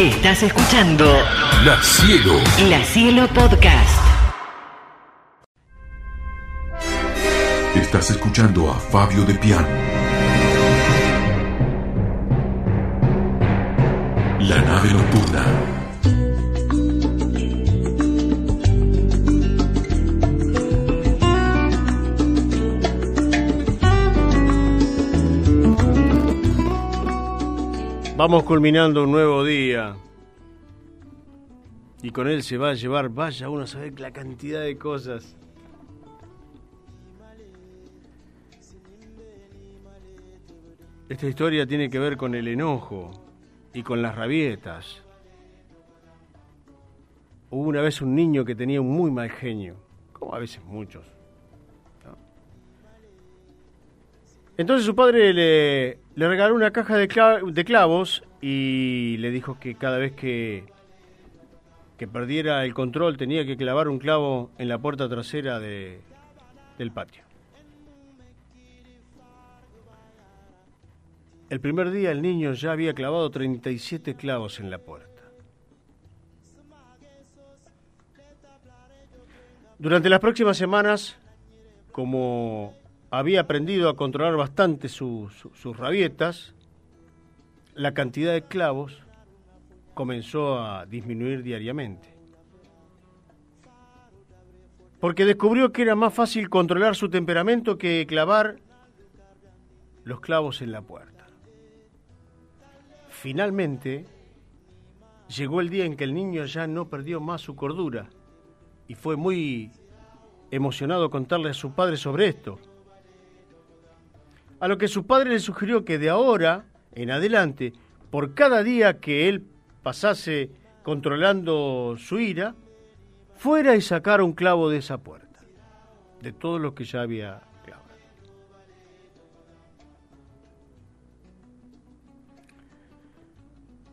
Estás escuchando La Cielo. La Cielo Podcast. Estás escuchando a Fabio de Piano. Vamos culminando un nuevo día. Y con él se va a llevar, vaya uno a saber la cantidad de cosas. Esta historia tiene que ver con el enojo y con las rabietas. Hubo una vez un niño que tenía un muy mal genio, como a veces muchos. Entonces su padre le, le regaló una caja de, cla- de clavos y le dijo que cada vez que, que perdiera el control tenía que clavar un clavo en la puerta trasera de- del patio. El primer día el niño ya había clavado 37 clavos en la puerta. Durante las próximas semanas, como había aprendido a controlar bastante su- su- sus rabietas, la cantidad de clavos comenzó a disminuir diariamente. Porque descubrió que era más fácil controlar su temperamento que clavar los clavos en la puerta. Finalmente, llegó el día en que el niño ya no perdió más su cordura y fue muy emocionado contarle a su padre sobre esto. A lo que su padre le sugirió que de ahora en adelante, por cada día que él pasase controlando su ira, fuera y sacara un clavo de esa puerta, de todo lo que ya había clavado.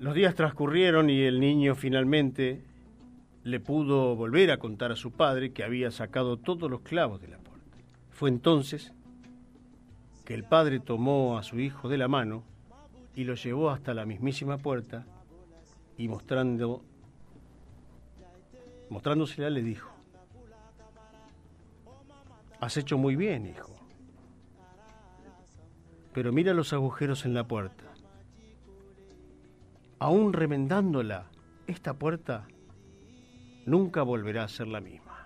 Los días transcurrieron y el niño finalmente le pudo volver a contar a su padre que había sacado todos los clavos de la puerta. Fue entonces que el padre tomó a su hijo de la mano y lo llevó hasta la mismísima puerta y mostrando mostrándosela le dijo: Has hecho muy bien, hijo. Pero mira los agujeros en la puerta. Aún remendándola, esta puerta nunca volverá a ser la misma.